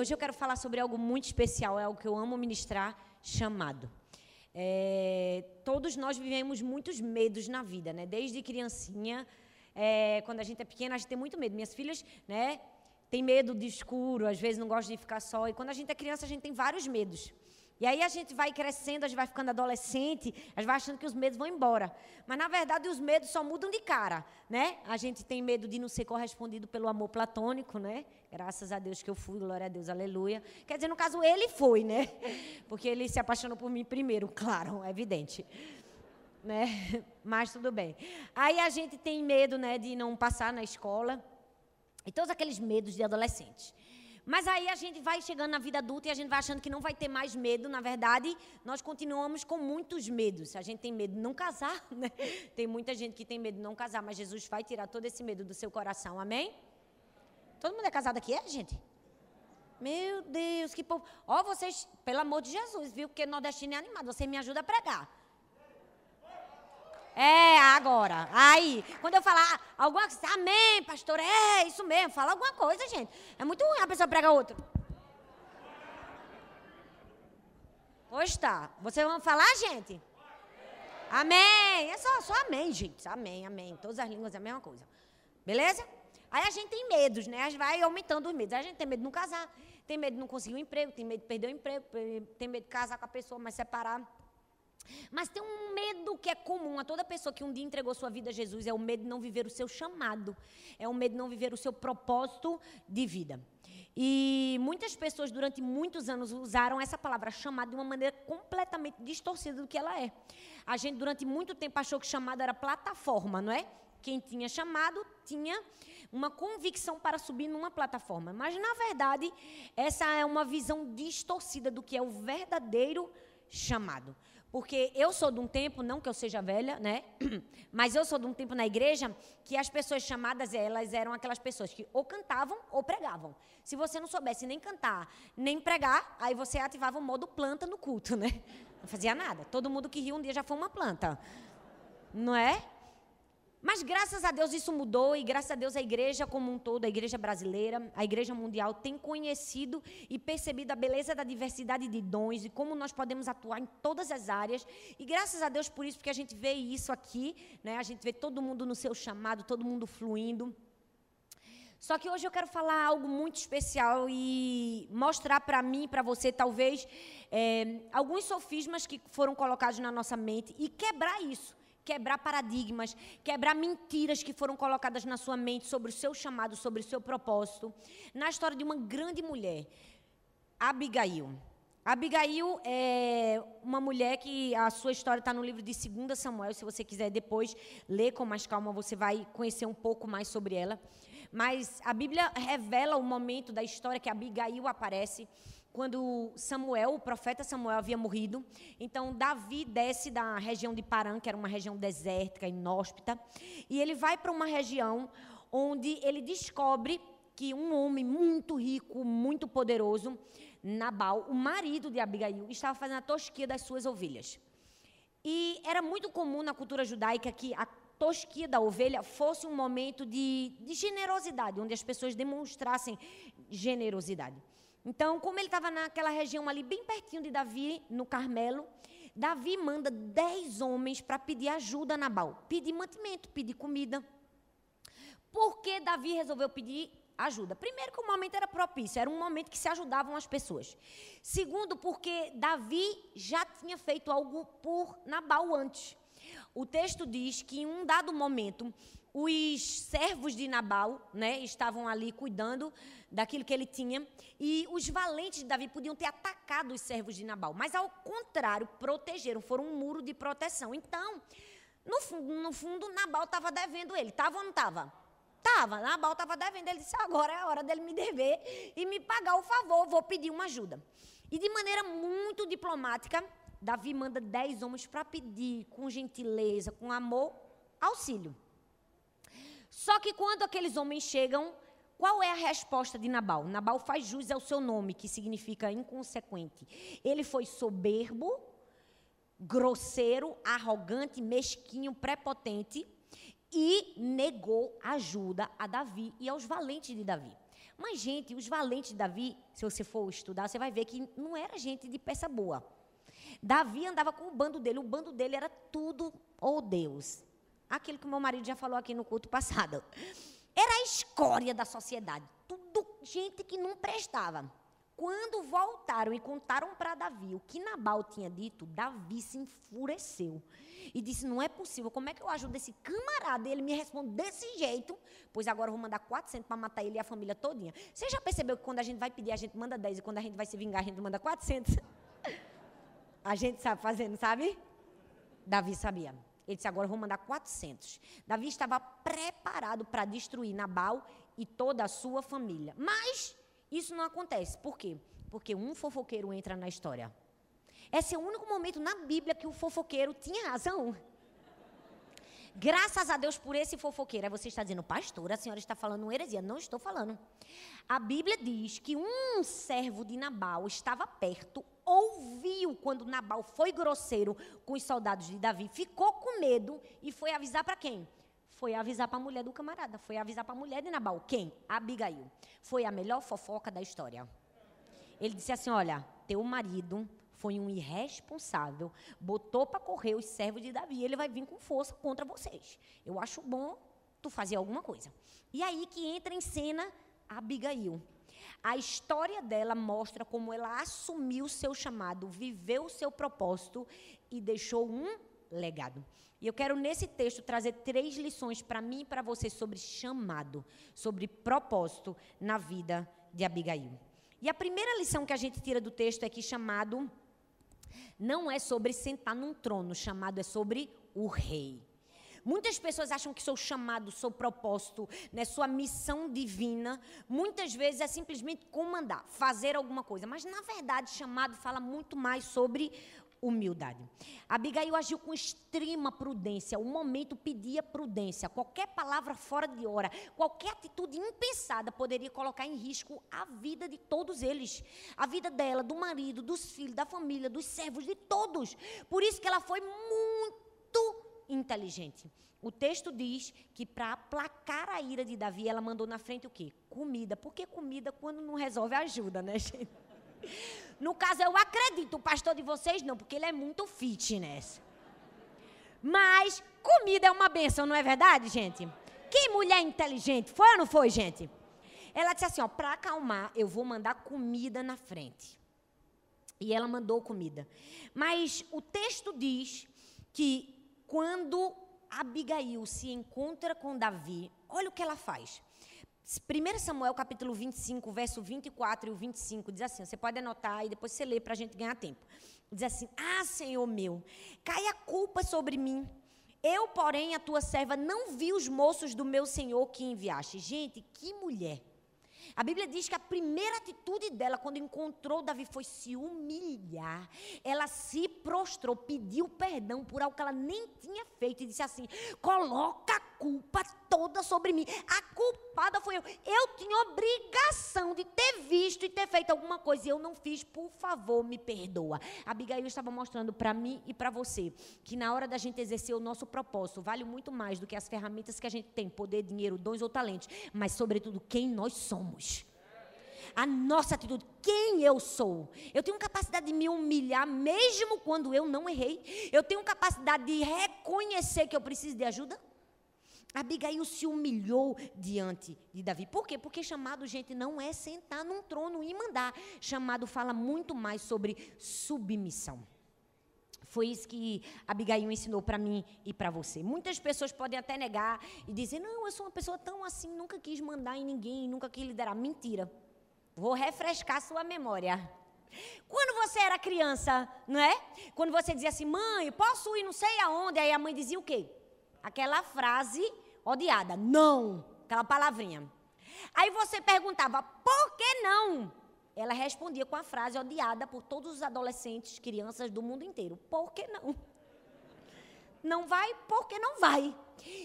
hoje eu quero falar sobre algo muito especial, é algo que eu amo ministrar, chamado. É, todos nós vivemos muitos medos na vida, né? Desde criancinha, é, quando a gente é pequena, a gente tem muito medo. Minhas filhas, né? Tem medo de escuro, às vezes não gostam de ficar só. E quando a gente é criança, a gente tem vários medos. E aí a gente vai crescendo, a gente vai ficando adolescente, a gente vai achando que os medos vão embora. Mas na verdade os medos só mudam de cara, né? A gente tem medo de não ser correspondido pelo amor platônico, né? Graças a Deus que eu fui, glória a Deus, aleluia. Quer dizer, no caso ele foi, né? Porque ele se apaixonou por mim primeiro, claro, é evidente. Né? Mas tudo bem. Aí a gente tem medo, né, de não passar na escola. E todos aqueles medos de adolescente. Mas aí a gente vai chegando na vida adulta e a gente vai achando que não vai ter mais medo. Na verdade, nós continuamos com muitos medos. A gente tem medo de não casar, né? Tem muita gente que tem medo de não casar, mas Jesus vai tirar todo esse medo do seu coração. Amém? Todo mundo é casado aqui, é, gente? Meu Deus, que povo. Ó, oh, vocês, pelo amor de Jesus, viu? Porque nordestino é animado. Você me ajuda a pregar. É, agora. Aí, quando eu falar alguma coisa, amém, pastor, é isso mesmo, fala alguma coisa, gente. É muito ruim a pessoa prega outro. Pois tá. Vocês vão falar, gente? Amém. É só, só amém, gente. Amém, amém. Todas as línguas é a mesma coisa. Beleza? Aí a gente tem medos, né? A gente vai aumentando os medos. A gente tem medo de não casar, tem medo de não conseguir um emprego, tem medo de perder o emprego, tem medo de casar com a pessoa, mas separar. Mas tem um medo que é comum a toda pessoa que um dia entregou sua vida a Jesus, é o medo de não viver o seu chamado, é o medo de não viver o seu propósito de vida. E muitas pessoas durante muitos anos usaram essa palavra chamado de uma maneira completamente distorcida do que ela é. A gente durante muito tempo achou que chamado era plataforma, não é? Quem tinha chamado tinha uma convicção para subir numa plataforma. Mas na verdade, essa é uma visão distorcida do que é o verdadeiro chamado. Porque eu sou de um tempo, não que eu seja velha, né? Mas eu sou de um tempo na igreja que as pessoas chamadas, elas eram aquelas pessoas que ou cantavam ou pregavam. Se você não soubesse nem cantar, nem pregar, aí você ativava o modo planta no culto, né? Não fazia nada. Todo mundo que riu um dia já foi uma planta. Não é? Mas graças a Deus isso mudou e graças a Deus a igreja como um todo, a igreja brasileira, a igreja mundial tem conhecido e percebido a beleza da diversidade de dons e como nós podemos atuar em todas as áreas. E graças a Deus por isso, porque a gente vê isso aqui, né? A gente vê todo mundo no seu chamado, todo mundo fluindo. Só que hoje eu quero falar algo muito especial e mostrar para mim, para você, talvez, é, alguns sofismas que foram colocados na nossa mente e quebrar isso quebrar paradigmas, quebrar mentiras que foram colocadas na sua mente sobre o seu chamado, sobre o seu propósito. Na história de uma grande mulher, Abigail. Abigail é uma mulher que a sua história está no livro de 2 Samuel. Se você quiser depois ler com mais calma, você vai conhecer um pouco mais sobre ela. Mas a Bíblia revela o momento da história que Abigail aparece quando Samuel, o profeta Samuel, havia morrido. Então, Davi desce da região de Paran, que era uma região desértica, inóspita, e ele vai para uma região onde ele descobre que um homem muito rico, muito poderoso, Nabal, o marido de Abigail, estava fazendo a tosquia das suas ovelhas. E era muito comum na cultura judaica que a tosquia da ovelha fosse um momento de, de generosidade, onde as pessoas demonstrassem generosidade. Então, como ele estava naquela região ali, bem pertinho de Davi, no Carmelo, Davi manda dez homens para pedir ajuda a Nabal, pedir mantimento, pedir comida. Por que Davi resolveu pedir ajuda? Primeiro, que o momento era propício, era um momento que se ajudavam as pessoas. Segundo, porque Davi já tinha feito algo por Nabal antes. O texto diz que em um dado momento, os servos de Nabal né, estavam ali cuidando daquilo que ele tinha, e os valentes de Davi podiam ter atacado os servos de Nabal, mas ao contrário, protegeram, foram um muro de proteção. Então, no fundo, no fundo Nabal estava devendo ele, estava ou não estava? Estava, Nabal estava devendo, ele disse, agora é a hora dele me dever e me pagar o favor, vou pedir uma ajuda. E de maneira muito diplomática, Davi manda dez homens para pedir, com gentileza, com amor, auxílio. Só que quando aqueles homens chegam, qual é a resposta de Nabal? Nabal faz jus ao seu nome, que significa inconsequente. Ele foi soberbo, grosseiro, arrogante, mesquinho, prepotente e negou ajuda a Davi e aos valentes de Davi. Mas, gente, os valentes de Davi, se você for estudar, você vai ver que não era gente de peça boa. Davi andava com o bando dele, o bando dele era tudo, oh Deus. Aquilo que meu marido já falou aqui no culto passado. Era a escória da sociedade. Tudo gente que não prestava. Quando voltaram e contaram para Davi o que Nabal tinha dito, Davi se enfureceu e disse: Não é possível, como é que eu ajudo esse camarada? E ele me responde desse jeito, pois agora eu vou mandar 400 para matar ele e a família todinha. Você já percebeu que quando a gente vai pedir, a gente manda 10 e quando a gente vai se vingar, a gente manda 400? A gente sabe fazendo, sabe? Davi sabia. Ele disse: Agora eu vou mandar 400. Davi estava preparado para destruir Nabal e toda a sua família. Mas isso não acontece. Por quê? Porque um fofoqueiro entra na história. Esse é o único momento na Bíblia que o fofoqueiro tinha razão. Graças a Deus por esse fofoqueiro. Aí você está dizendo, pastor, a senhora está falando uma heresia. Não estou falando. A Bíblia diz que um servo de Nabal estava perto, ouviu quando Nabal foi grosseiro com os soldados de Davi, ficou com medo e foi avisar para quem? Foi avisar para a mulher do camarada, foi avisar para a mulher de Nabal. Quem? Abigail. Foi a melhor fofoca da história. Ele disse assim: Olha, teu marido foi um irresponsável, botou para correr os servos de Davi, ele vai vir com força contra vocês. Eu acho bom tu fazer alguma coisa. E aí que entra em cena Abigail. A história dela mostra como ela assumiu o seu chamado, viveu o seu propósito e deixou um legado. E eu quero nesse texto trazer três lições para mim e para você sobre chamado, sobre propósito na vida de Abigail. E a primeira lição que a gente tira do texto é que chamado não é sobre sentar num trono, chamado é sobre o rei. Muitas pessoas acham que seu chamado, seu propósito, né, sua missão divina, muitas vezes é simplesmente comandar, fazer alguma coisa. Mas, na verdade, chamado fala muito mais sobre humildade. Abigail agiu com extrema prudência. O momento pedia prudência. Qualquer palavra fora de hora, qualquer atitude impensada poderia colocar em risco a vida de todos eles. A vida dela, do marido, dos filhos, da família, dos servos, de todos. Por isso que ela foi muito inteligente. O texto diz que para aplacar a ira de Davi, ela mandou na frente o quê? Comida. Porque comida, quando não resolve, ajuda, né, gente? No caso, eu acredito, o pastor de vocês não, porque ele é muito fitness. Mas comida é uma benção, não é verdade, gente? Que mulher inteligente. Foi ou não foi, gente? Ela disse assim, ó, para acalmar, eu vou mandar comida na frente. E ela mandou comida. Mas o texto diz que quando Abigail se encontra com Davi, olha o que ela faz. 1 Samuel capítulo 25, verso 24 e o 25, diz assim: você pode anotar e depois você lê para a gente ganhar tempo. Diz assim: Ah, Senhor meu, cai a culpa sobre mim. Eu, porém, a tua serva, não vi os moços do meu senhor que enviaste. Gente, que mulher. A Bíblia diz que a primeira atitude dela, quando encontrou Davi, foi se humilhar. Ela se prostrou, pediu perdão por algo que ela nem tinha feito e disse assim: coloca a culpa toda sobre mim. A culpada foi eu. Eu tinha obrigação de ter visto e ter feito alguma coisa e eu não fiz. Por favor, me perdoa. A Abigail estava mostrando para mim e para você que na hora da gente exercer o nosso propósito, vale muito mais do que as ferramentas que a gente tem, poder, dinheiro, dons ou talentos, mas sobretudo quem nós somos a nossa atitude, quem eu sou. Eu tenho capacidade de me humilhar mesmo quando eu não errei. Eu tenho capacidade de reconhecer que eu preciso de ajuda. Abigail se humilhou diante de Davi. Por quê? Porque chamado, gente, não é sentar num trono e mandar. Chamado fala muito mais sobre submissão. Foi isso que Abigail ensinou para mim e para você. Muitas pessoas podem até negar e dizer: não, eu sou uma pessoa tão assim, nunca quis mandar em ninguém, nunca quis liderar. Mentira. Vou refrescar sua memória. Quando você era criança, não é? Quando você dizia assim, mãe, posso ir não sei aonde? Aí a mãe dizia o quê? Aquela frase odiada, não, aquela palavrinha. Aí você perguntava, por que não? Ela respondia com a frase odiada por todos os adolescentes, crianças do mundo inteiro: por que não? Não vai porque não vai.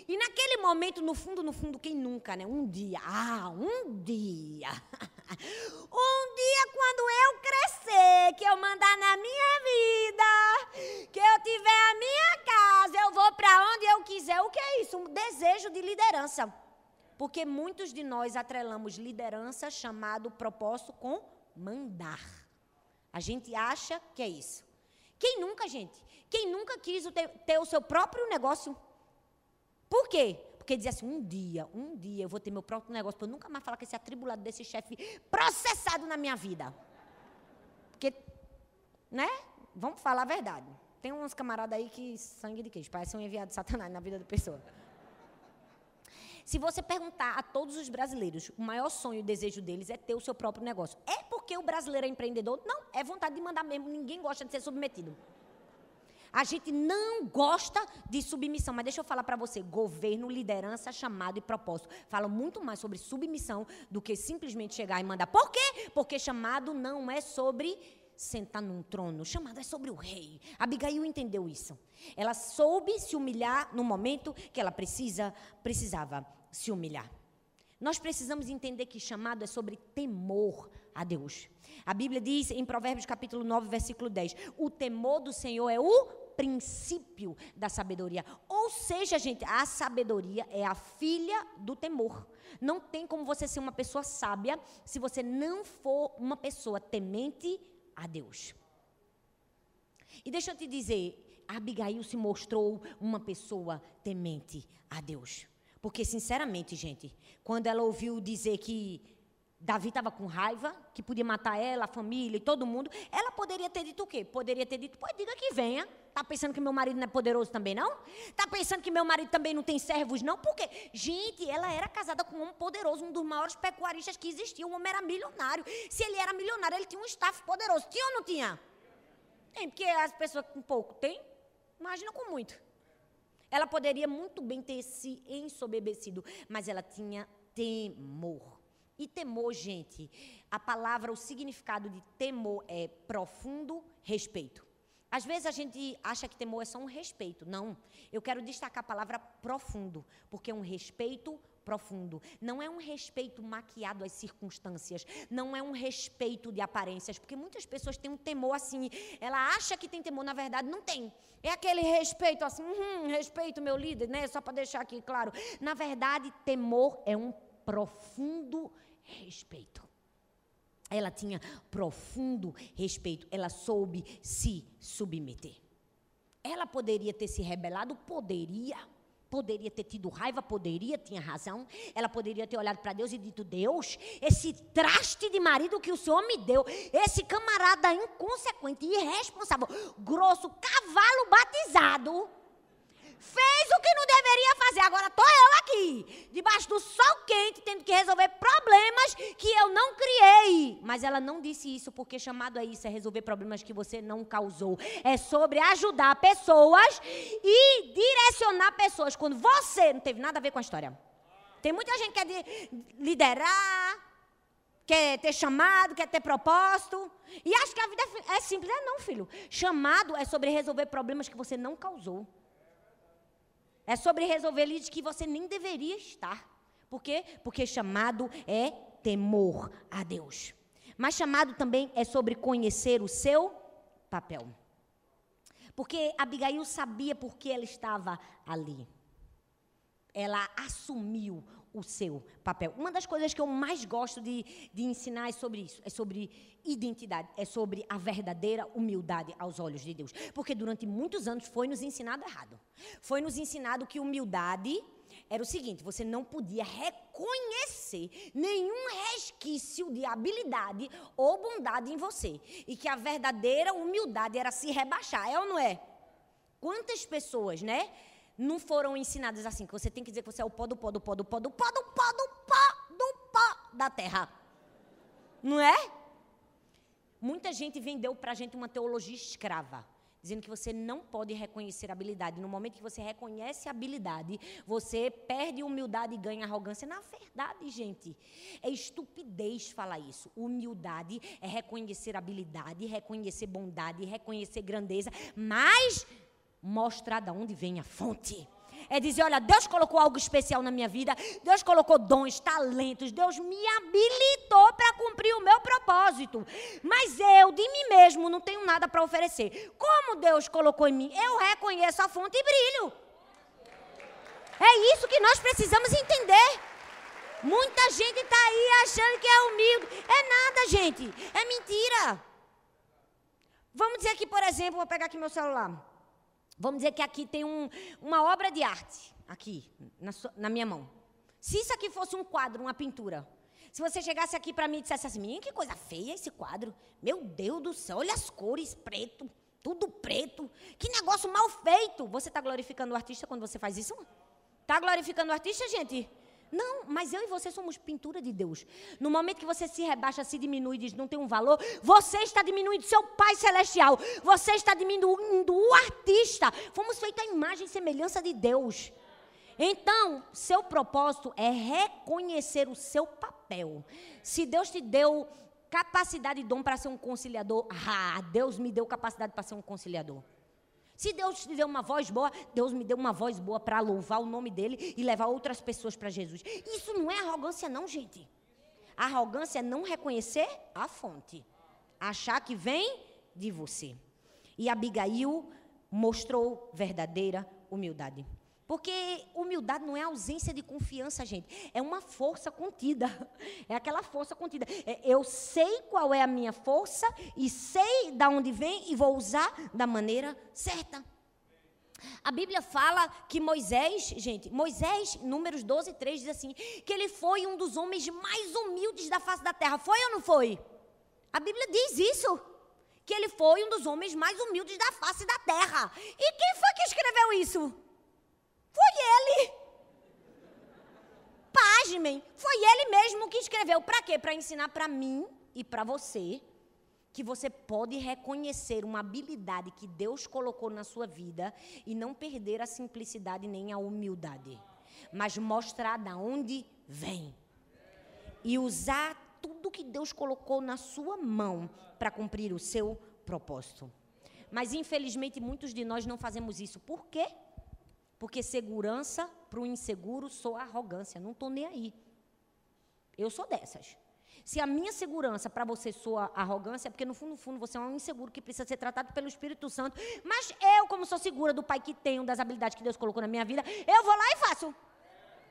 E naquele momento, no fundo, no fundo, quem nunca, né? Um dia, ah, um dia. Um dia, quando eu crescer, que eu mandar na minha vida, que eu tiver a minha casa, eu vou para onde eu quiser. O que é isso? Um desejo de liderança. Porque muitos de nós atrelamos liderança chamado propósito com mandar. A gente acha que é isso. Quem nunca, gente? Quem nunca quis ter, ter o seu próprio negócio? Por quê? Porque dizia assim: um dia, um dia eu vou ter meu próprio negócio, para eu nunca mais falar com esse atribulado desse chefe processado na minha vida. Porque, né? Vamos falar a verdade. Tem uns camaradas aí que sangue de queijo, parece um enviado de Satanás na vida da pessoa. Se você perguntar a todos os brasileiros, o maior sonho e desejo deles é ter o seu próprio negócio. É porque o brasileiro é empreendedor? Não, é vontade de mandar mesmo. Ninguém gosta de ser submetido. A gente não gosta de submissão, mas deixa eu falar para você: governo, liderança, chamado e propósito. Fala muito mais sobre submissão do que simplesmente chegar e mandar. Por quê? Porque chamado não é sobre sentar num trono. Chamado é sobre o rei. Abigail entendeu isso. Ela soube se humilhar no momento que ela precisa, precisava se humilhar. Nós precisamos entender que chamado é sobre temor a Deus. A Bíblia diz em Provérbios capítulo 9, versículo 10: "O temor do Senhor é o princípio da sabedoria". Ou seja, gente, a sabedoria é a filha do temor. Não tem como você ser uma pessoa sábia se você não for uma pessoa temente a Deus. E deixa eu te dizer, Abigail se mostrou uma pessoa temente a Deus. Porque, sinceramente, gente, quando ela ouviu dizer que Davi estava com raiva, que podia matar ela, a família e todo mundo, ela poderia ter dito o quê? Poderia ter dito, pô, diga que venha. Tá pensando que meu marido não é poderoso também, não? Tá pensando que meu marido também não tem servos, não? Porque, gente, ela era casada com um homem poderoso, um dos maiores pecuaristas que existia. O homem era milionário. Se ele era milionário, ele tinha um staff poderoso. Tinha ou não tinha? Tem, porque as pessoas com pouco têm, imagina com muito. Ela poderia muito bem ter se ensoberbecido, mas ela tinha temor. E temor, gente, a palavra, o significado de temor é profundo respeito. Às vezes a gente acha que temor é só um respeito. Não. Eu quero destacar a palavra profundo, porque é um respeito profundo. Não é um respeito maquiado às circunstâncias. Não é um respeito de aparências. Porque muitas pessoas têm um temor assim. Ela acha que tem temor, na verdade, não tem. É aquele respeito assim, hum, respeito meu líder, né? Só para deixar aqui claro. Na verdade, temor é um profundo respeito. Ela tinha profundo respeito, ela soube se submeter. Ela poderia ter se rebelado? Poderia. Poderia ter tido raiva? Poderia, tinha razão. Ela poderia ter olhado para Deus e dito: Deus, esse traste de marido que o Senhor me deu, esse camarada inconsequente, irresponsável, grosso, cavalo batizado fez o que não deveria fazer. Agora estou eu aqui, debaixo do sol quente, tendo que resolver problemas que eu não criei. Mas ela não disse isso porque chamado a isso é resolver problemas que você não causou. É sobre ajudar pessoas e direcionar pessoas quando você não teve nada a ver com a história. Tem muita gente que quer liderar, quer ter chamado, quer ter propósito. E acha que a vida é simples. É não, filho. Chamado é sobre resolver problemas que você não causou. É sobre resolver lide que você nem deveria estar. Por quê? Porque chamado é temor a Deus. Mas chamado também é sobre conhecer o seu papel. Porque Abigail sabia por que ela estava ali. Ela assumiu o seu papel. Uma das coisas que eu mais gosto de, de ensinar é sobre isso, é sobre identidade, é sobre a verdadeira humildade aos olhos de Deus. Porque durante muitos anos foi nos ensinado errado. Foi nos ensinado que humildade era o seguinte: você não podia reconhecer nenhum resquício de habilidade ou bondade em você. E que a verdadeira humildade era se rebaixar, é ou não é? Quantas pessoas, né? Não foram ensinadas assim, que você tem que dizer que você é o pó do pó do pó do pó do pó do pó do pó do pó da terra. Não é? Muita gente vendeu para gente uma teologia escrava, dizendo que você não pode reconhecer habilidade. No momento que você reconhece habilidade, você perde humildade e ganha arrogância. Na verdade, gente, é estupidez falar isso. Humildade é reconhecer habilidade, reconhecer bondade, reconhecer grandeza, mas mostrar de onde vem a fonte. É dizer, olha, Deus colocou algo especial na minha vida, Deus colocou dons, talentos, Deus me habilitou para cumprir o meu propósito. Mas eu, de mim mesmo, não tenho nada para oferecer. Como Deus colocou em mim? Eu reconheço a fonte e brilho. É isso que nós precisamos entender. Muita gente está aí achando que é humilde. É nada, gente. É mentira. Vamos dizer que, por exemplo, vou pegar aqui meu celular. Vamos dizer que aqui tem um, uma obra de arte, aqui, na, na minha mão. Se isso aqui fosse um quadro, uma pintura, se você chegasse aqui para mim e dissesse assim, que coisa feia esse quadro. Meu Deus do céu, olha as cores, preto, tudo preto. Que negócio mal feito. Você está glorificando o artista quando você faz isso? Está glorificando o artista, gente? Não, mas eu e você somos pintura de Deus. No momento que você se rebaixa, se diminui diz não tem um valor, você está diminuindo seu Pai Celestial. Você está diminuindo o artista. Fomos feitos à imagem e semelhança de Deus. Então, seu propósito é reconhecer o seu papel. Se Deus te deu capacidade e dom para ser um conciliador, ah, Deus me deu capacidade para ser um conciliador. Se Deus te deu uma voz boa, Deus me deu uma voz boa para louvar o nome dele e levar outras pessoas para Jesus. Isso não é arrogância, não, gente. A arrogância é não reconhecer a fonte, achar que vem de você. E Abigail mostrou verdadeira humildade. Porque humildade não é ausência de confiança, gente. É uma força contida. É aquela força contida. É, eu sei qual é a minha força e sei de onde vem e vou usar da maneira certa. A Bíblia fala que Moisés, gente, Moisés, números 12, 3, diz assim: que ele foi um dos homens mais humildes da face da terra. Foi ou não foi? A Bíblia diz isso. Que ele foi um dos homens mais humildes da face da terra. E quem foi que escreveu isso? Foi ele. Pasmem, foi ele mesmo que escreveu. Para quê? Para ensinar para mim e para você que você pode reconhecer uma habilidade que Deus colocou na sua vida e não perder a simplicidade nem a humildade, mas mostrar da onde vem e usar tudo que Deus colocou na sua mão para cumprir o seu propósito. Mas infelizmente muitos de nós não fazemos isso. Por quê? Porque segurança para o inseguro sou arrogância. Não estou nem aí. Eu sou dessas. Se a minha segurança para você soa arrogância, é porque no fundo, no fundo, você é um inseguro que precisa ser tratado pelo Espírito Santo. Mas eu, como sou segura do Pai que tenho, das habilidades que Deus colocou na minha vida, eu vou lá e faço.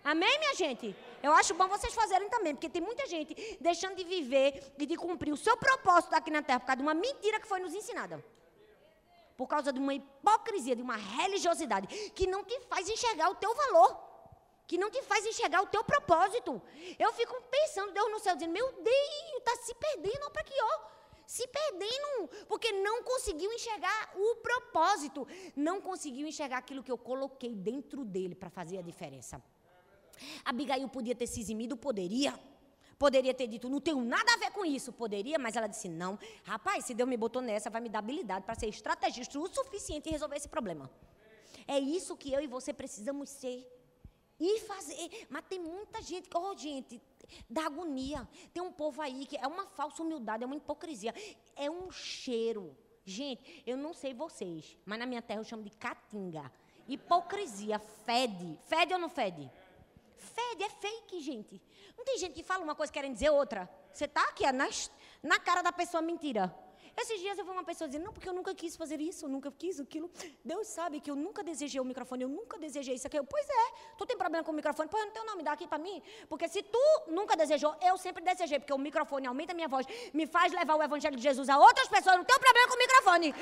Amém, minha gente? Eu acho bom vocês fazerem também, porque tem muita gente deixando de viver e de cumprir o seu propósito aqui na terra por causa de uma mentira que foi nos ensinada por causa de uma hipocrisia, de uma religiosidade que não te faz enxergar o teu valor, que não te faz enxergar o teu propósito. Eu fico pensando, Deus no céu, dizendo: Meu Deus, está se perdendo, para aqui, ó. Se perdendo, porque não conseguiu enxergar o propósito, não conseguiu enxergar aquilo que eu coloquei dentro dele para fazer a diferença. Abigail podia ter se eximido, poderia. Poderia ter dito, não tenho nada a ver com isso. Poderia, mas ela disse, não. Rapaz, se Deus me botou nessa, vai me dar habilidade para ser estrategista o suficiente e resolver esse problema. É isso que eu e você precisamos ser. E fazer. Mas tem muita gente que, oh, gente, dá agonia. Tem um povo aí que é uma falsa humildade, é uma hipocrisia. É um cheiro. Gente, eu não sei vocês, mas na minha terra eu chamo de catinga. Hipocrisia, fede. Fede ou não fede? Fede, é fake, gente. Não tem gente que fala uma coisa querendo dizer outra. Você está aqui, na, na cara da pessoa mentira. Esses dias eu vi uma pessoa dizendo, não, porque eu nunca quis fazer isso, eu nunca quis aquilo. Deus sabe que eu nunca desejei o microfone, eu nunca desejei isso aqui. Eu, pois é, tu tem problema com o microfone? Pois eu não tenho nome, dá aqui para mim. Porque se tu nunca desejou, eu sempre desejei, porque o microfone aumenta a minha voz, me faz levar o evangelho de Jesus a outras pessoas, não tenho problema com o microfone.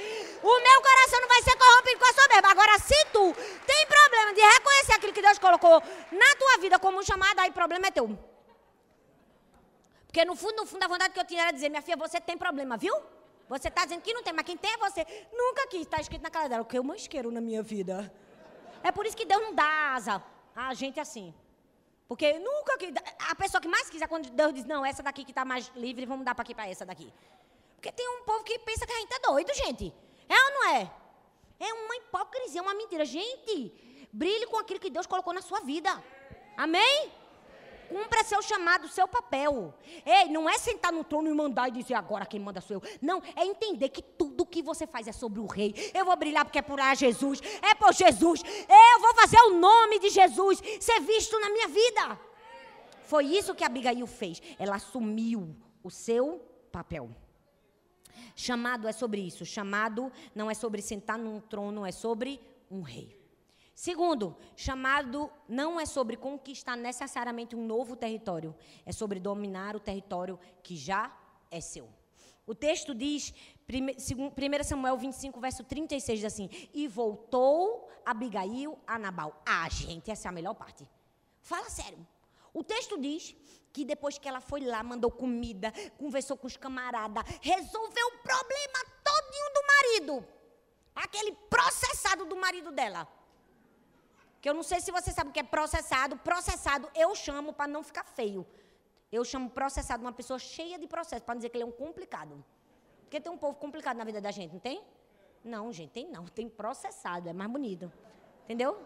O meu coração não vai ser corrompido com a soberba. Agora, se tu tem problema de reconhecer aquilo que Deus colocou na tua vida como um chamado, aí problema é teu. Porque no fundo, no fundo, a vontade que eu tinha era dizer, minha filha, você tem problema, viu? Você está dizendo que não tem, mas quem tem é você. Nunca quis, está escrito naquela dela, o que eu mais quero na minha vida. É por isso que Deus não dá asa a gente assim. Porque nunca quis. A pessoa que mais quiser, quando Deus diz, não, essa daqui que está mais livre, vamos dar para aqui, para essa daqui. Porque tem um povo que pensa que a gente é doido, gente. É ou não é? É uma hipocrisia, uma mentira. Gente, brilhe com aquilo que Deus colocou na sua vida. Amém? Cumpra seu chamado, seu papel. Ei, não é sentar no trono e mandar e dizer agora quem manda sou eu. Não, é entender que tudo que você faz é sobre o rei. Eu vou brilhar porque é por ah, Jesus, é por Jesus. Eu vou fazer o nome de Jesus ser visto na minha vida. Foi isso que Abigail fez. Ela assumiu o seu papel. Chamado é sobre isso. Chamado não é sobre sentar num trono, é sobre um rei. Segundo, chamado não é sobre conquistar necessariamente um novo território, é sobre dominar o território que já é seu. O texto diz, 1 Samuel 25, verso 36, diz assim: E voltou Abigail a Nabal. Ah, gente, essa é a melhor parte. Fala sério. O texto diz que depois que ela foi lá, mandou comida, conversou com os camaradas, resolveu o problema todinho do marido. Aquele processado do marido dela. Que eu não sei se você sabe o que é processado. Processado eu chamo para não ficar feio. Eu chamo processado uma pessoa cheia de processo, para dizer que ele é um complicado. Porque tem um povo complicado na vida da gente, não tem? Não, gente, tem não. Tem processado, é mais bonito. Entendeu?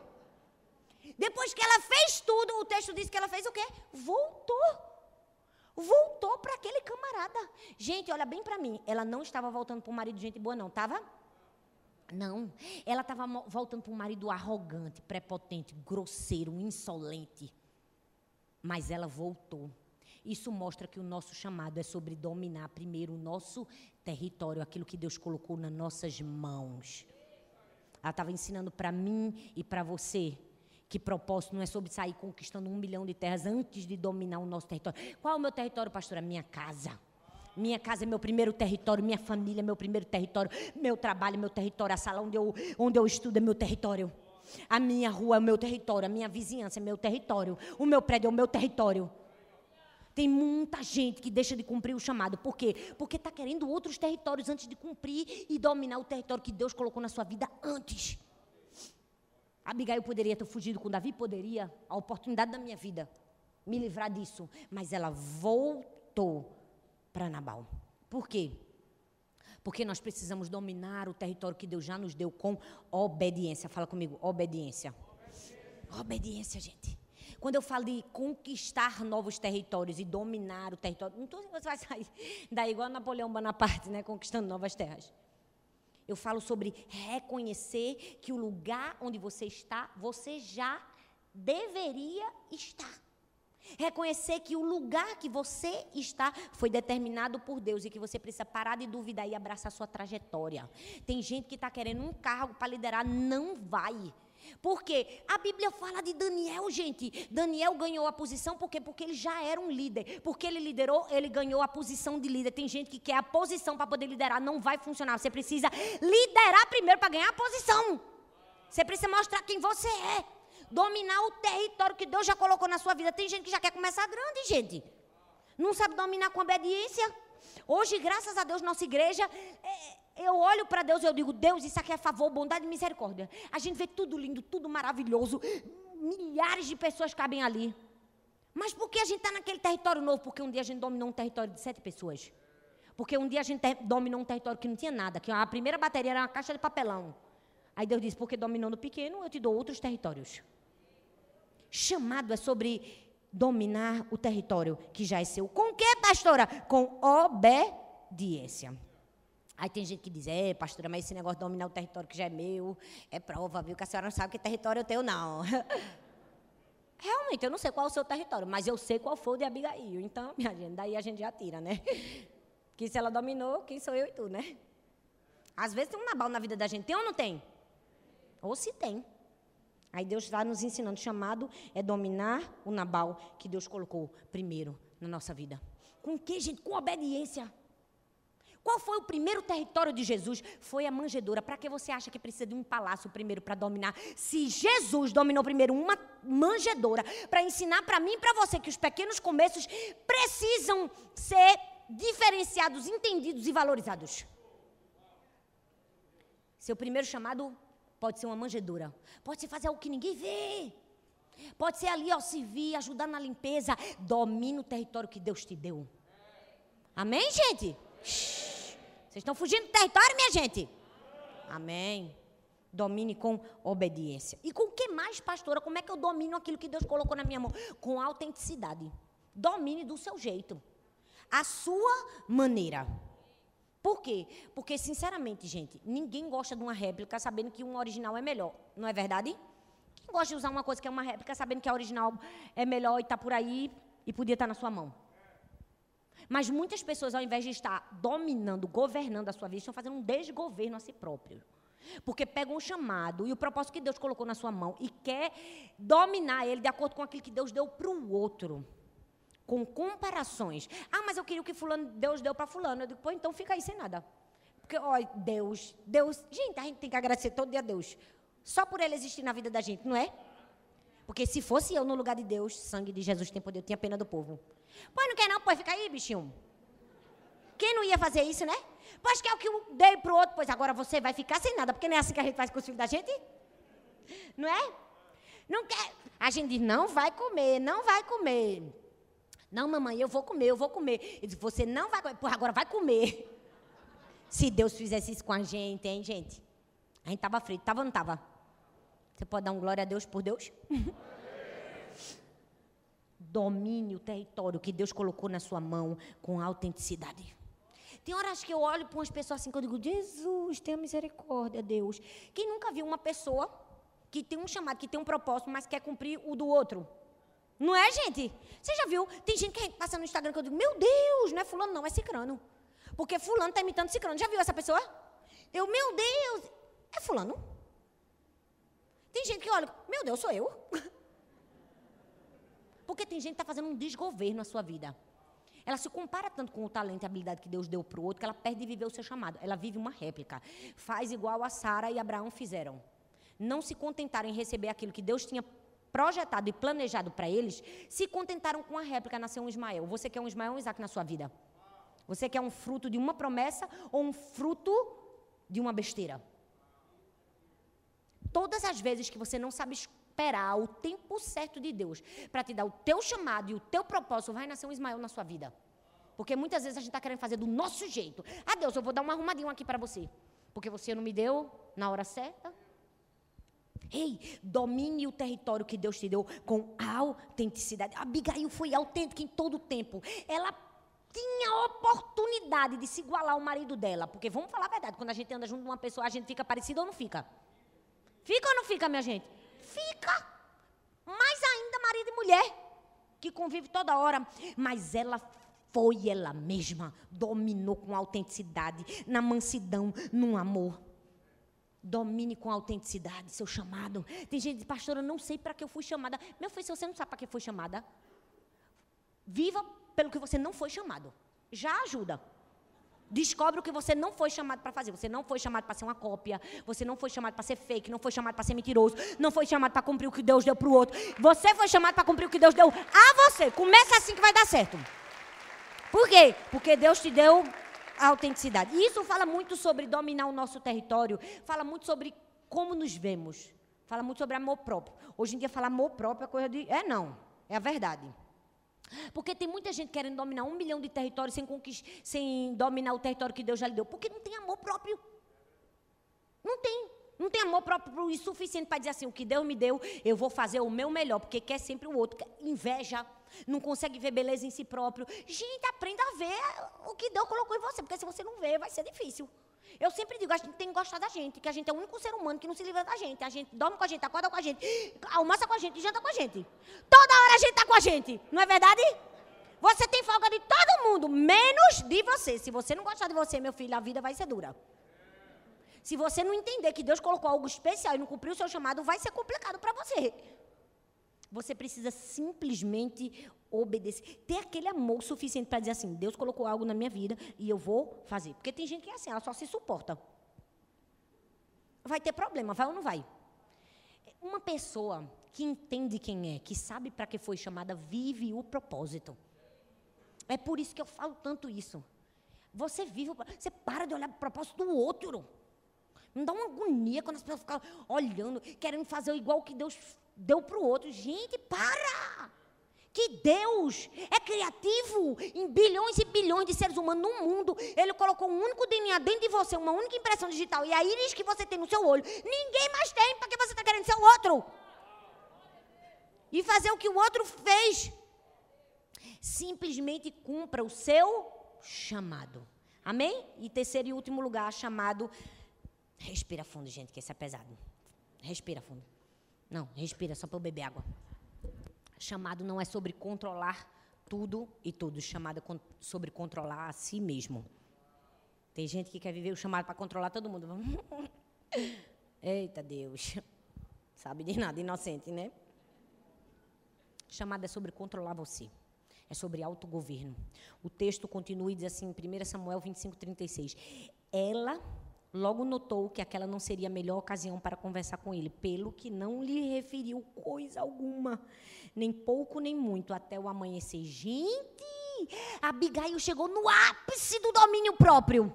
Depois que ela fez tudo, o texto diz que ela fez o quê? Voltou. Voltou para aquele camarada. Gente, olha bem para mim. Ela não estava voltando para o marido de gente boa, não. Estava? Não. Ela estava voltando para um marido arrogante, prepotente, grosseiro, insolente. Mas ela voltou. Isso mostra que o nosso chamado é sobre dominar primeiro o nosso território, aquilo que Deus colocou nas nossas mãos. Ela estava ensinando para mim e para você que propósito não é sobre sair conquistando um milhão de terras antes de dominar o nosso território. Qual é o meu território, pastora? Minha casa. Minha casa é meu primeiro território, minha família é meu primeiro território, meu trabalho é meu território, a sala onde eu, onde eu estudo é meu território. A minha rua é o meu território, a minha vizinhança é meu território, o meu prédio é o meu território. Tem muita gente que deixa de cumprir o chamado. Por quê? Porque está querendo outros territórios antes de cumprir e dominar o território que Deus colocou na sua vida antes. Abigail poderia ter fugido com Davi? Poderia. A oportunidade da minha vida me livrar disso. Mas ela voltou para Nabal. Por quê? Porque nós precisamos dominar o território que Deus já nos deu com obediência. Fala comigo, obediência. Obediência, obediência gente. Quando eu falo de conquistar novos territórios e dominar o território, não estou você vai sair daí igual Napoleão Bonaparte, né, conquistando novas terras. Eu falo sobre reconhecer que o lugar onde você está, você já deveria estar. Reconhecer que o lugar que você está foi determinado por Deus e que você precisa parar de duvidar e abraçar a sua trajetória. Tem gente que está querendo um cargo para liderar, não vai. Porque a Bíblia fala de Daniel, gente. Daniel ganhou a posição por quê? Porque ele já era um líder. Porque ele liderou, ele ganhou a posição de líder. Tem gente que quer a posição para poder liderar, não vai funcionar. Você precisa liderar primeiro para ganhar a posição. Você precisa mostrar quem você é dominar o território que Deus já colocou na sua vida. Tem gente que já quer começar grande, gente. Não sabe dominar com obediência. Hoje, graças a Deus, nossa igreja, é, eu olho para Deus e eu digo, Deus, isso aqui é favor, bondade e misericórdia. A gente vê tudo lindo, tudo maravilhoso. Milhares de pessoas cabem ali. Mas por que a gente está naquele território novo? Porque um dia a gente dominou um território de sete pessoas. Porque um dia a gente dominou um território que não tinha nada, que a primeira bateria era uma caixa de papelão. Aí Deus disse, porque dominou no pequeno, eu te dou outros territórios. Chamado é sobre dominar o território que já é seu. Com que, pastora? Com obediência. Aí tem gente que diz, é, pastora, mas esse negócio de dominar o território que já é meu, é prova, viu, que a senhora não sabe que território é teu, não. Realmente, eu não sei qual é o seu território, mas eu sei qual foi o de Abigail. Então, minha gente, daí a gente já tira, né? Que se ela dominou, quem sou eu e tu, né? Às vezes tem um nabal na vida da gente, tem ou não tem? Ou se tem. Aí Deus está nos ensinando, chamado é dominar o Nabal que Deus colocou primeiro na nossa vida. Com que, gente? Com obediência. Qual foi o primeiro território de Jesus? Foi a manjedoura. Para que você acha que precisa de um palácio primeiro para dominar? Se Jesus dominou primeiro uma manjedoura, para ensinar para mim e para você que os pequenos começos precisam ser diferenciados, entendidos e valorizados. Seu primeiro chamado Pode ser uma manjedoura. Pode ser fazer algo que ninguém vê. Pode ser ali, ó, servir, ajudar na limpeza. Domina o território que Deus te deu. Amém, gente? Vocês estão fugindo do território, minha gente? Amém. Domine com obediência. E com o que mais, pastora? Como é que eu domino aquilo que Deus colocou na minha mão? Com autenticidade. Domine do seu jeito. A sua maneira. Por quê? Porque, sinceramente, gente, ninguém gosta de uma réplica sabendo que um original é melhor. Não é verdade? Quem gosta de usar uma coisa que é uma réplica sabendo que a original é melhor e está por aí e podia estar tá na sua mão? Mas muitas pessoas, ao invés de estar dominando, governando a sua vida, estão fazendo um desgoverno a si próprio. Porque pega um chamado e o propósito que Deus colocou na sua mão e quer dominar ele de acordo com aquilo que Deus deu para o outro. Com comparações. Ah, mas eu queria o que fulano, Deus deu para fulano. Eu digo, pô, então fica aí sem nada. Porque, ó, Deus, Deus. Gente, a gente tem que agradecer todo dia a Deus. Só por ele existir na vida da gente, não é? Porque se fosse eu no lugar de Deus, sangue de Jesus tem poder, eu tinha pena do povo. Pois não quer não, pois fica aí, bichinho. Quem não ia fazer isso, né? Pois é o que eu dei para o outro, pois agora você vai ficar sem nada, porque não é assim que a gente faz com os filhos da gente? Não é? Não quer. A gente diz, não vai comer, não vai comer. Não, mamãe, eu vou comer, eu vou comer. Ele diz, você não vai comer, pois agora vai comer. Se Deus fizesse isso com a gente, hein, gente? A gente estava frito, estava ou não estava? Você pode dar um glória a Deus por Deus? Domine o território que Deus colocou na sua mão com autenticidade. Tem horas que eu olho para umas pessoas assim que eu digo, Jesus, tenha misericórdia, Deus. Quem nunca viu uma pessoa que tem um chamado, que tem um propósito, mas quer cumprir o do outro? Não é, gente? Você já viu? Tem gente que passa no Instagram que eu digo, meu Deus, não é fulano, não, é cicrano. Porque fulano está imitando cicrano. Já viu essa pessoa? Eu, meu Deus, é fulano. Tem gente que olha, meu Deus, sou eu. Porque tem gente que está fazendo um desgoverno na sua vida. Ela se compara tanto com o talento e habilidade que Deus deu para o outro que ela perde de viver o seu chamado. Ela vive uma réplica. Faz igual a Sara e Abraão fizeram. Não se contentaram em receber aquilo que Deus tinha projetado e planejado para eles, se contentaram com a réplica, nasceu um Ismael. Você quer um Ismael ou um Isaac na sua vida? Você quer um fruto de uma promessa ou um fruto de uma besteira? Todas as vezes que você não sabe esperar o tempo certo de Deus para te dar o teu chamado e o teu propósito, vai nascer um Ismael na sua vida. Porque muitas vezes a gente está querendo fazer do nosso jeito. Ah, Deus, eu vou dar um arrumadinho aqui para você. Porque você não me deu na hora certa. Ei, domine o território que Deus te deu com autenticidade. Abigail foi autêntica em todo o tempo. Ela tinha oportunidade de se igualar ao marido dela. Porque vamos falar a verdade, quando a gente anda junto com uma pessoa, a gente fica parecido ou não fica? Fica ou não fica, minha gente? Fica. Mais ainda marido e mulher, que convive toda hora. Mas ela foi ela mesma, dominou com autenticidade, na mansidão, no amor. Domine com autenticidade seu chamado. Tem gente que diz, pastora, eu não sei para que eu fui chamada. Meu filho, se você não sabe para que foi chamada, viva pelo que você não foi chamado. Já ajuda. Descobre o que você não foi chamado para fazer. Você não foi chamado para ser uma cópia. Você não foi chamado para ser fake. Não foi chamado para ser mentiroso. Não foi chamado para cumprir o que Deus deu para o outro. Você foi chamado para cumprir o que Deus deu a você. Começa assim que vai dar certo. Por quê? Porque Deus te deu a autenticidade. E isso fala muito sobre dominar o nosso território. Fala muito sobre como nos vemos. Fala muito sobre amor próprio. Hoje em dia, falar amor próprio é coisa de. É não. É a verdade. Porque tem muita gente querendo dominar um milhão de territórios sem, sem dominar o território que Deus já lhe deu. Porque não tem amor próprio. Não tem. Não tem amor próprio suficiente para dizer assim: o que Deus me deu, eu vou fazer o meu melhor. Porque quer sempre o outro. Inveja. Não consegue ver beleza em si próprio. Gente, aprenda a ver o que Deus colocou em você. Porque se você não vê, vai ser difícil. Eu sempre digo, a gente tem que gostar da gente, que a gente é o único ser humano que não se livra da gente. A gente dorme com a gente, acorda com a gente, almoça com a gente janta com a gente. Toda hora a gente está com a gente, não é verdade? Você tem folga de todo mundo, menos de você. Se você não gostar de você, meu filho, a vida vai ser dura. Se você não entender que Deus colocou algo especial e não cumpriu o seu chamado, vai ser complicado para você. Você precisa simplesmente obedecer. Ter aquele amor suficiente para dizer assim: Deus colocou algo na minha vida e eu vou fazer. Porque tem gente que é assim, ela só se suporta. Vai ter problema, vai ou não vai? Uma pessoa que entende quem é, que sabe para que foi chamada, vive o propósito. É por isso que eu falo tanto isso. Você vive, você para de olhar para o propósito do outro. Não dá uma agonia quando as pessoas ficam olhando, querendo fazer igual que Deus deu para o outro. Gente, para! que Deus é criativo em bilhões e bilhões de seres humanos no mundo. Ele colocou um único DNA dentro de você, uma única impressão digital. E a íris que você tem no seu olho, ninguém mais tem, porque você está querendo ser o outro. E fazer o que o outro fez. Simplesmente cumpra o seu chamado. Amém? E terceiro e último lugar, chamado. Respira fundo, gente, que esse é pesado. Respira fundo. Não, respira só para eu beber água. Chamado não é sobre controlar tudo e todos. Chamado é sobre controlar a si mesmo. Tem gente que quer viver o chamado para controlar todo mundo. Eita Deus. Sabe de nada, inocente, né? Chamada é sobre controlar você. É sobre autogoverno. O texto continua e diz assim, 1 Samuel 25, 36. Ela logo notou que aquela não seria a melhor ocasião para conversar com ele, pelo que não lhe referiu coisa alguma, nem pouco nem muito, até o amanhecer. Gente, Abigail chegou no ápice do domínio próprio.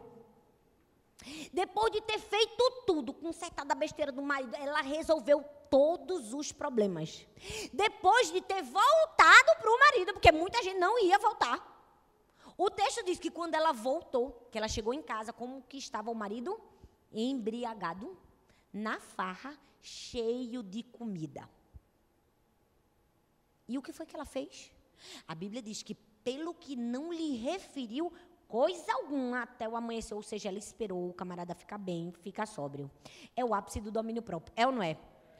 Depois de ter feito tudo, consertado a besteira do marido, ela resolveu todos os problemas. Depois de ter voltado para o marido, porque muita gente não ia voltar. O texto diz que quando ela voltou, que ela chegou em casa, como que estava o marido? Embriagado, na farra, cheio de comida. E o que foi que ela fez? A Bíblia diz que, pelo que não lhe referiu coisa alguma até o amanhecer, ou seja, ela esperou o camarada ficar bem, ficar sóbrio. É o ápice do domínio próprio, é ou não é?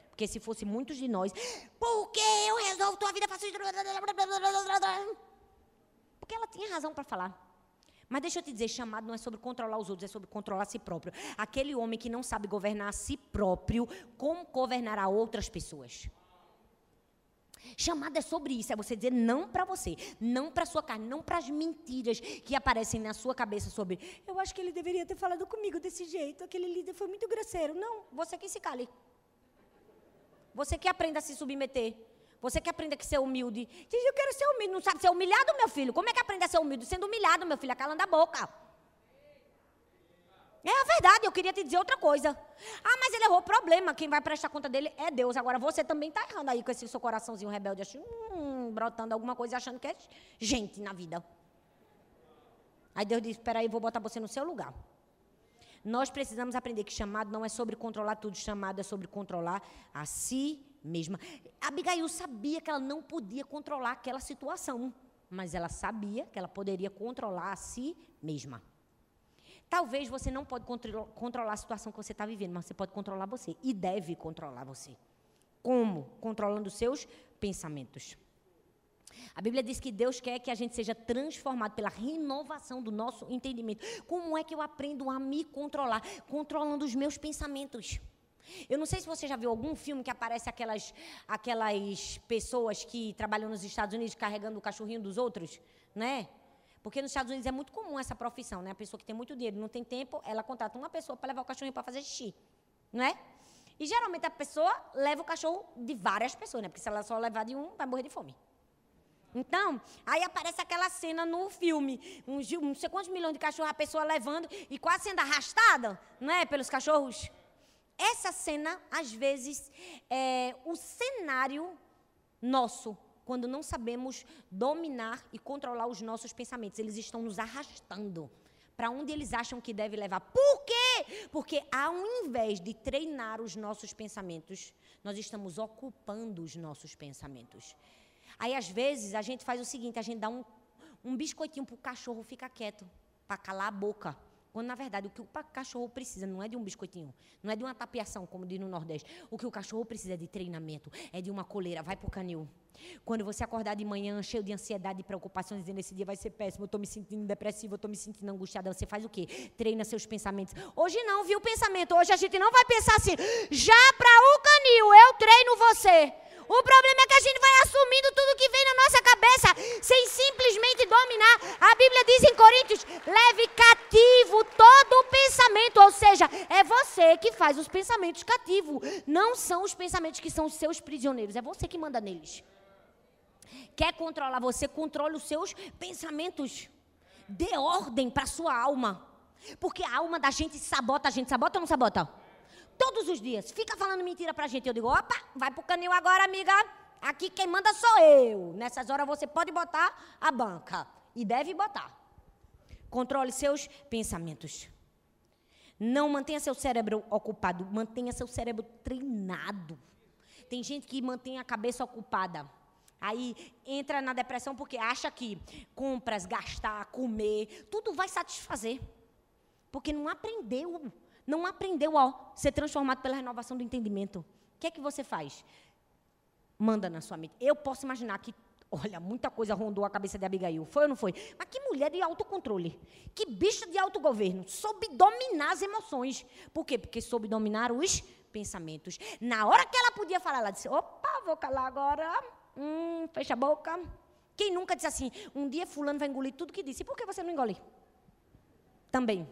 Porque se fosse muitos de nós, porque eu resolvo tua vida, faço Porque ela tinha razão para falar. Mas deixa eu te dizer, chamado não é sobre controlar os outros, é sobre controlar a si próprio. Aquele homem que não sabe governar a si próprio, como governará outras pessoas? Chamada é sobre isso, é você dizer não para você, não para sua carne, não para as mentiras que aparecem na sua cabeça sobre. Eu acho que ele deveria ter falado comigo desse jeito, aquele líder foi muito grosseiro. Não, você que se cale. Você que aprenda a se submeter. Você que aprenda a ser humilde. Diz, eu quero ser humilde. Não sabe ser humilhado, meu filho? Como é que aprende a ser humilde? Sendo humilhado, meu filho, calando a boca. É a verdade, eu queria te dizer outra coisa. Ah, mas ele errou. Problema, quem vai prestar conta dele é Deus. Agora você também está errando aí com esse seu coraçãozinho rebelde, achando, hum, brotando alguma coisa, achando que é gente na vida. Aí Deus diz: Espera aí, vou botar você no seu lugar. Nós precisamos aprender que chamado não é sobre controlar tudo, chamado é sobre controlar a si mesma. Abigail sabia que ela não podia controlar aquela situação, mas ela sabia que ela poderia controlar a si mesma. Talvez você não pode controlar a situação que você está vivendo, mas você pode controlar você e deve controlar você. Como? Controlando seus pensamentos. A Bíblia diz que Deus quer que a gente seja transformado pela renovação do nosso entendimento. Como é que eu aprendo a me controlar? Controlando os meus pensamentos. Eu não sei se você já viu algum filme que aparece aquelas, aquelas pessoas que trabalham nos Estados Unidos carregando o cachorrinho dos outros, né? Porque nos Estados Unidos é muito comum essa profissão, né? A pessoa que tem muito dinheiro, não tem tempo, ela contrata uma pessoa para levar o cachorrinho para fazer xixi, não é? E geralmente a pessoa leva o cachorro de várias pessoas, né? Porque se ela só levar de um, vai morrer de fome. Então, aí aparece aquela cena no filme, uns não sei quantos milhões de cachorros a pessoa levando e quase sendo arrastada, não é, pelos cachorros. Essa cena, às vezes, é o cenário nosso quando não sabemos dominar e controlar os nossos pensamentos. Eles estão nos arrastando para onde eles acham que deve levar. Por quê? Porque ao invés de treinar os nossos pensamentos, nós estamos ocupando os nossos pensamentos. Aí, às vezes, a gente faz o seguinte: a gente dá um, um biscoitinho para o cachorro ficar quieto, para calar a boca. Quando, na verdade, o que o cachorro precisa não é de um biscoitinho, não é de uma tapiação, como diz no Nordeste. O que o cachorro precisa é de treinamento, é de uma coleira. Vai para o canil. Quando você acordar de manhã cheio de ansiedade e preocupações, dizendo esse dia vai ser péssimo, eu estou me sentindo depressivo, eu estou me sentindo angustiada, você faz o quê? Treina seus pensamentos. Hoje não, viu o pensamento? Hoje a gente não vai pensar assim, já para o canil, eu treino você. O problema gente vai assumindo tudo que vem na nossa cabeça, sem simplesmente dominar. A Bíblia diz em Coríntios: leve cativo todo o pensamento. Ou seja, é você que faz os pensamentos cativos. Não são os pensamentos que são seus prisioneiros. É você que manda neles. Quer controlar você? Controle os seus pensamentos. Dê ordem para sua alma. Porque a alma da gente sabota a gente. Sabota ou não sabota? Todos os dias. Fica falando mentira pra gente. Eu digo, opa, vai pro canil agora, amiga. Aqui quem manda sou eu. Nessas horas você pode botar a banca. E deve botar. Controle seus pensamentos. Não mantenha seu cérebro ocupado, mantenha seu cérebro treinado. Tem gente que mantém a cabeça ocupada. Aí entra na depressão porque acha que compras, gastar, comer, tudo vai satisfazer. Porque não aprendeu não aprendeu a ser transformado pela renovação do entendimento. O que é que você faz? Manda na sua mente. Eu posso imaginar que Olha, muita coisa rondou a cabeça de Abigail. Foi ou não foi? Mas que mulher de autocontrole. Que bicha de autogoverno. Soube dominar as emoções. Por quê? Porque soube dominar os pensamentos. Na hora que ela podia falar, ela disse: opa, vou calar agora. Hum, fecha a boca. Quem nunca disse assim, um dia fulano vai engolir tudo que disse. E por que você não engole? Também.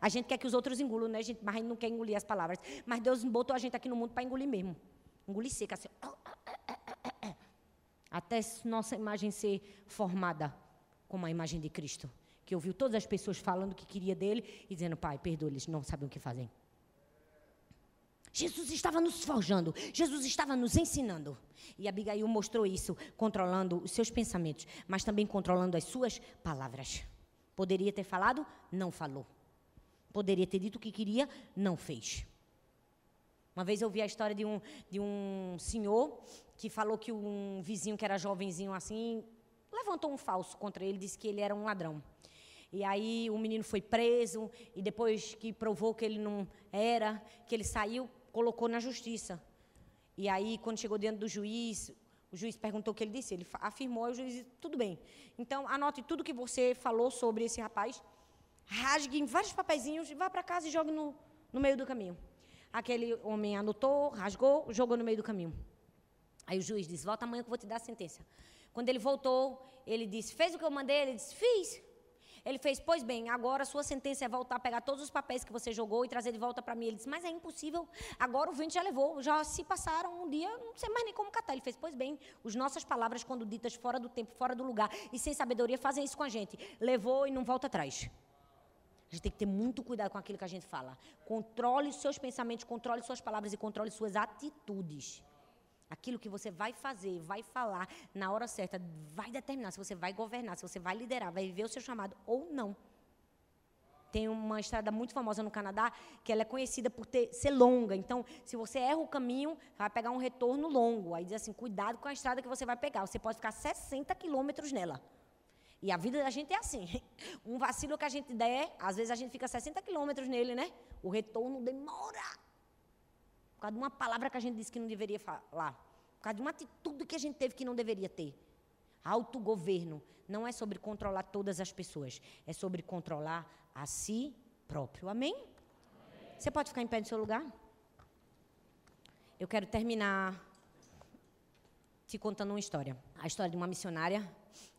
A gente quer que os outros engulam, né, gente? Mas a gente não quer engolir as palavras. Mas Deus botou a gente aqui no mundo para engolir mesmo. Engolir seca, assim até nossa imagem ser formada como a imagem de Cristo. Que ouviu todas as pessoas falando que queria dele e dizendo, Pai, perdoa, eles não sabem o que fazem. Jesus estava nos forjando, Jesus estava nos ensinando. E Abigail mostrou isso, controlando os seus pensamentos, mas também controlando as suas palavras. Poderia ter falado, não falou. Poderia ter dito o que queria, não fez. Uma vez eu vi a história de um, de um senhor que falou que um vizinho que era jovenzinho assim levantou um falso contra ele, disse que ele era um ladrão. E aí o menino foi preso e depois que provou que ele não era, que ele saiu, colocou na justiça. E aí quando chegou diante do juiz, o juiz perguntou o que ele disse, ele afirmou, e o juiz disse, tudo bem. Então anote tudo que você falou sobre esse rapaz, rasgue em vários papeizinhos e vá para casa e jogue no, no meio do caminho. Aquele homem anotou, rasgou, jogou no meio do caminho. Aí o juiz disse: Volta amanhã que eu vou te dar a sentença. Quando ele voltou, ele disse: Fez o que eu mandei? Ele disse: Fiz. Ele fez: Pois bem, agora sua sentença é voltar a pegar todos os papéis que você jogou e trazer de volta para mim. Ele disse: Mas é impossível. Agora o vento já levou, já se passaram um dia, não sei mais nem como catar. Ele fez: Pois bem, as nossas palavras, quando ditas fora do tempo, fora do lugar e sem sabedoria, fazem isso com a gente. Levou e não volta atrás. A gente tem que ter muito cuidado com aquilo que a gente fala. Controle seus pensamentos, controle suas palavras e controle suas atitudes. Aquilo que você vai fazer, vai falar na hora certa, vai determinar se você vai governar, se você vai liderar, vai viver o seu chamado ou não. Tem uma estrada muito famosa no Canadá que ela é conhecida por ter, ser longa. Então, se você erra o caminho, vai pegar um retorno longo. Aí diz assim: cuidado com a estrada que você vai pegar. Você pode ficar 60 quilômetros nela. E a vida da gente é assim. Um vacilo que a gente der, às vezes a gente fica 60 quilômetros nele, né? O retorno demora causa de uma palavra que a gente disse que não deveria falar, por causa de uma atitude que a gente teve que não deveria ter. Autogoverno não é sobre controlar todas as pessoas, é sobre controlar a si próprio. Amém? Você pode ficar em pé no seu lugar? Eu quero terminar te contando uma história. A história de uma missionária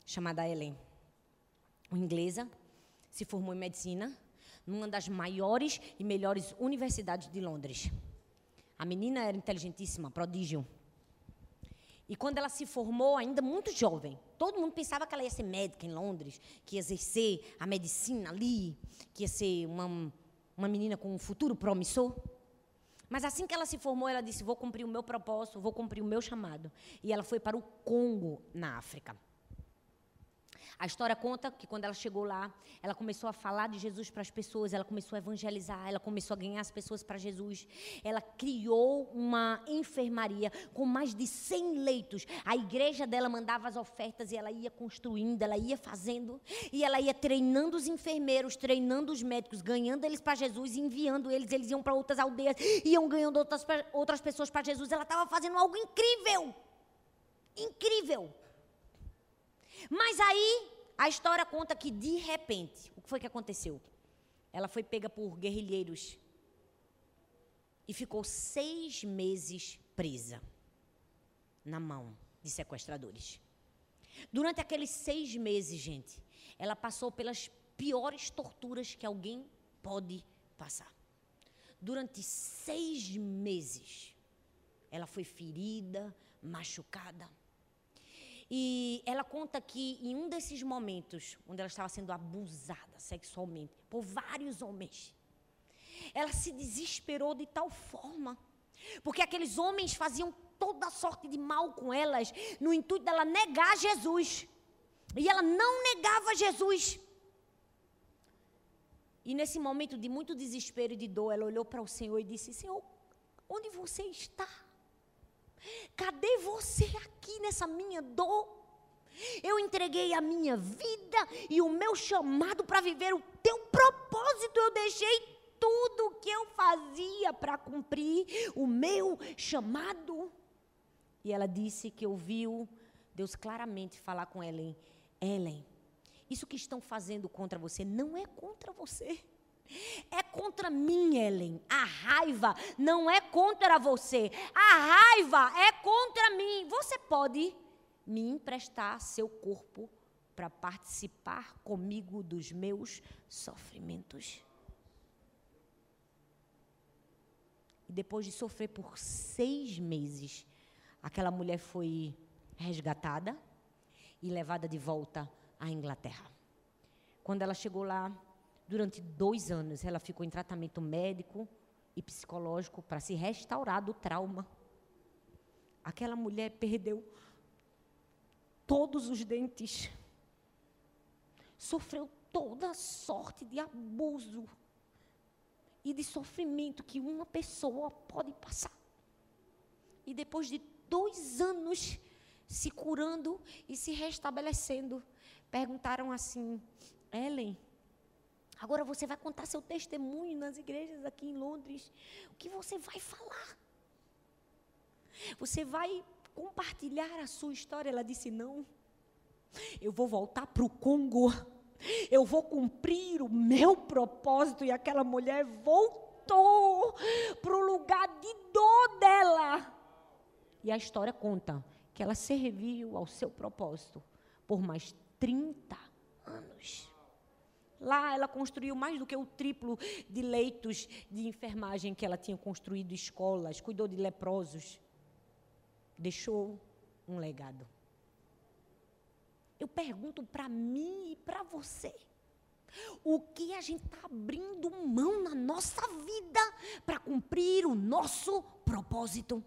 chamada Ellen, uma inglesa, se formou em medicina numa das maiores e melhores universidades de Londres. A menina era inteligentíssima, prodígio. E quando ela se formou, ainda muito jovem, todo mundo pensava que ela ia ser médica em Londres, que ia exercer a medicina ali, que ia ser uma, uma menina com um futuro promissor. Mas assim que ela se formou, ela disse: Vou cumprir o meu propósito, vou cumprir o meu chamado. E ela foi para o Congo, na África. A história conta que quando ela chegou lá, ela começou a falar de Jesus para as pessoas, ela começou a evangelizar, ela começou a ganhar as pessoas para Jesus. Ela criou uma enfermaria com mais de 100 leitos. A igreja dela mandava as ofertas e ela ia construindo, ela ia fazendo, e ela ia treinando os enfermeiros, treinando os médicos, ganhando eles para Jesus, enviando eles, eles iam para outras aldeias, iam ganhando outras, outras pessoas para Jesus. Ela estava fazendo algo incrível. Incrível. Mas aí, a história conta que, de repente, o que foi que aconteceu? Ela foi pega por guerrilheiros e ficou seis meses presa na mão de sequestradores. Durante aqueles seis meses, gente, ela passou pelas piores torturas que alguém pode passar. Durante seis meses, ela foi ferida, machucada. E ela conta que em um desses momentos, onde ela estava sendo abusada sexualmente por vários homens, ela se desesperou de tal forma, porque aqueles homens faziam toda sorte de mal com elas, no intuito dela negar Jesus. E ela não negava Jesus. E nesse momento de muito desespero e de dor, ela olhou para o Senhor e disse: Senhor, onde você está? Cadê você aqui nessa minha dor? Eu entreguei a minha vida e o meu chamado para viver o teu propósito. Eu deixei tudo o que eu fazia para cumprir o meu chamado. E ela disse que ouviu Deus claramente falar com Ellen: Ellen, isso que estão fazendo contra você não é contra você. É contra mim, Ellen. A raiva não é contra você. A raiva é contra mim. Você pode me emprestar seu corpo para participar comigo dos meus sofrimentos. E depois de sofrer por seis meses, aquela mulher foi resgatada e levada de volta à Inglaterra. Quando ela chegou lá, durante dois anos, ela ficou em tratamento médico e psicológico para se restaurar do trauma. Aquela mulher perdeu todos os dentes, sofreu toda sorte de abuso e de sofrimento que uma pessoa pode passar. E depois de dois anos se curando e se restabelecendo, perguntaram assim: Ellen, agora você vai contar seu testemunho nas igrejas aqui em Londres. O que você vai falar? Você vai compartilhar a sua história? Ela disse: Não. Eu vou voltar para o Congo eu vou cumprir o meu propósito. E aquela mulher voltou para o lugar de dor dela. E a história conta que ela serviu ao seu propósito por mais 30 anos. Lá ela construiu mais do que o triplo de leitos de enfermagem que ela tinha construído, escolas, cuidou de leprosos. Deixou um legado. Eu pergunto para mim e para você. O que a gente está abrindo mão na nossa vida para cumprir o nosso propósito?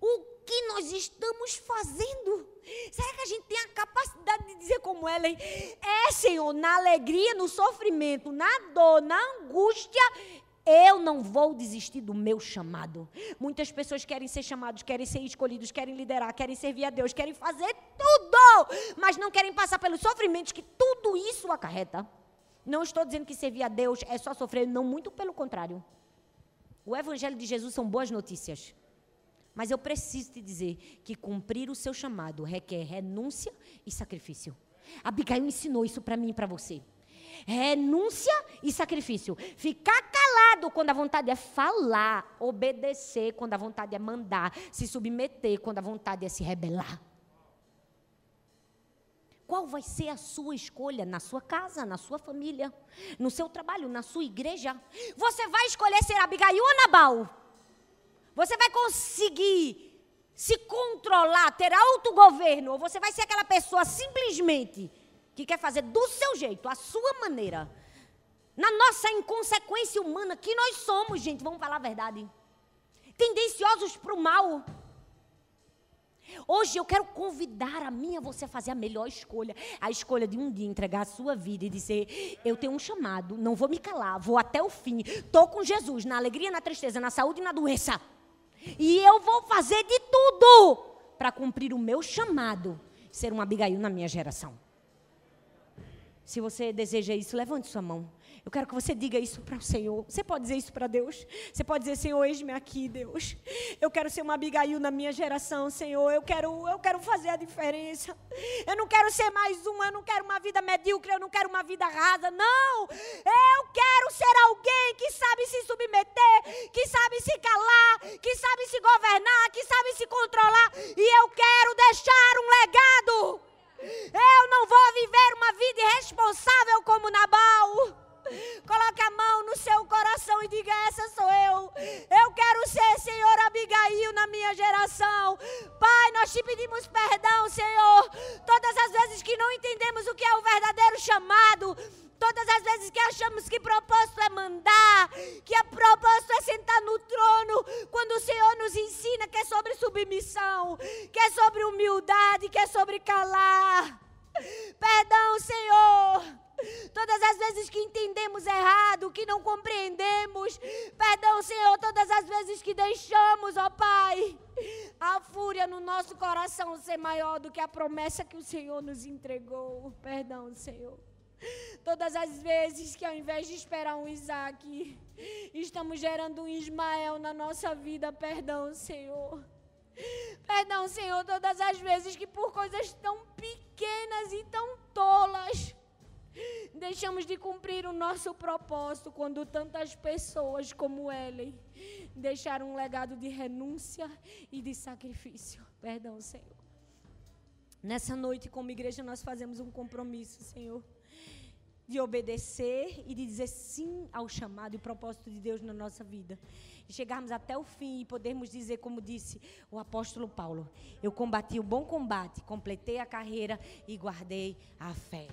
O que nós estamos fazendo? Será que a gente tem a capacidade de dizer como ela? É, Senhor, na alegria, no sofrimento, na dor, na angústia, eu não vou desistir do meu chamado. Muitas pessoas querem ser chamados, querem ser escolhidos, querem liderar, querem servir a Deus, querem fazer tudo, mas não querem passar pelos sofrimentos que tudo isso acarreta. Não estou dizendo que servir a Deus é só sofrer, não, muito pelo contrário. O Evangelho de Jesus são boas notícias. Mas eu preciso te dizer que cumprir o seu chamado requer renúncia e sacrifício. Abigail ensinou isso para mim e para você. Renúncia e sacrifício. Ficar calado quando a vontade é falar, obedecer quando a vontade é mandar, se submeter quando a vontade é se rebelar. Qual vai ser a sua escolha na sua casa, na sua família, no seu trabalho, na sua igreja? Você vai escolher ser Abigail ou Nabal? Você vai conseguir se controlar, ter autogoverno, ou você vai ser aquela pessoa simplesmente que quer fazer do seu jeito, a sua maneira, na nossa inconsequência humana que nós somos, gente, vamos falar a verdade. Tendenciosos para o mal. Hoje eu quero convidar a mim a você a fazer a melhor escolha. A escolha de um dia entregar a sua vida e dizer: Eu tenho um chamado, não vou me calar, vou até o fim. Estou com Jesus na alegria, na tristeza, na saúde e na doença. E eu vou fazer de tudo para cumprir o meu chamado, ser um Abigail na minha geração. Se você deseja isso, levante sua mão. Eu quero que você diga isso para o Senhor. Você pode dizer isso para Deus? Você pode dizer, Senhor, eis-me aqui, Deus. Eu quero ser uma Abigail na minha geração, Senhor. Eu quero, eu quero fazer a diferença. Eu não quero ser mais uma, eu não quero uma vida medíocre, eu não quero uma vida rasa. Não! Eu quero ser alguém que sabe se submeter, que sabe se calar, que sabe se governar, que sabe se controlar. E eu quero deixar um legado. Eu não vou viver uma vida irresponsável como Nabal. Coloque a mão no seu coração e diga: Essa sou eu. Eu quero ser, Senhor, Abigail na minha geração. Pai, nós te pedimos perdão, Senhor. Todas as vezes que não entendemos o que é o verdadeiro chamado. Todas as vezes que achamos que propósito é mandar, que a propósito é sentar no trono, quando o Senhor nos ensina que é sobre submissão, que é sobre humildade, que é sobre calar. Perdão, Senhor. Todas as vezes que entendemos errado, que não compreendemos, perdão, Senhor, todas as vezes que deixamos, ó Pai, a fúria no nosso coração ser maior do que a promessa que o Senhor nos entregou. Perdão, Senhor. Todas as vezes que ao invés de esperar um Isaac, estamos gerando um Ismael na nossa vida, perdão, Senhor. Perdão, Senhor, todas as vezes que por coisas tão pequenas e tão tolas deixamos de cumprir o nosso propósito quando tantas pessoas como Ellen deixaram um legado de renúncia e de sacrifício. Perdão, Senhor. Nessa noite, como igreja, nós fazemos um compromisso, Senhor, de obedecer e de dizer sim ao chamado e propósito de Deus na nossa vida. E chegarmos até o fim e podermos dizer, como disse o apóstolo Paulo: Eu combati o bom combate, completei a carreira e guardei a fé.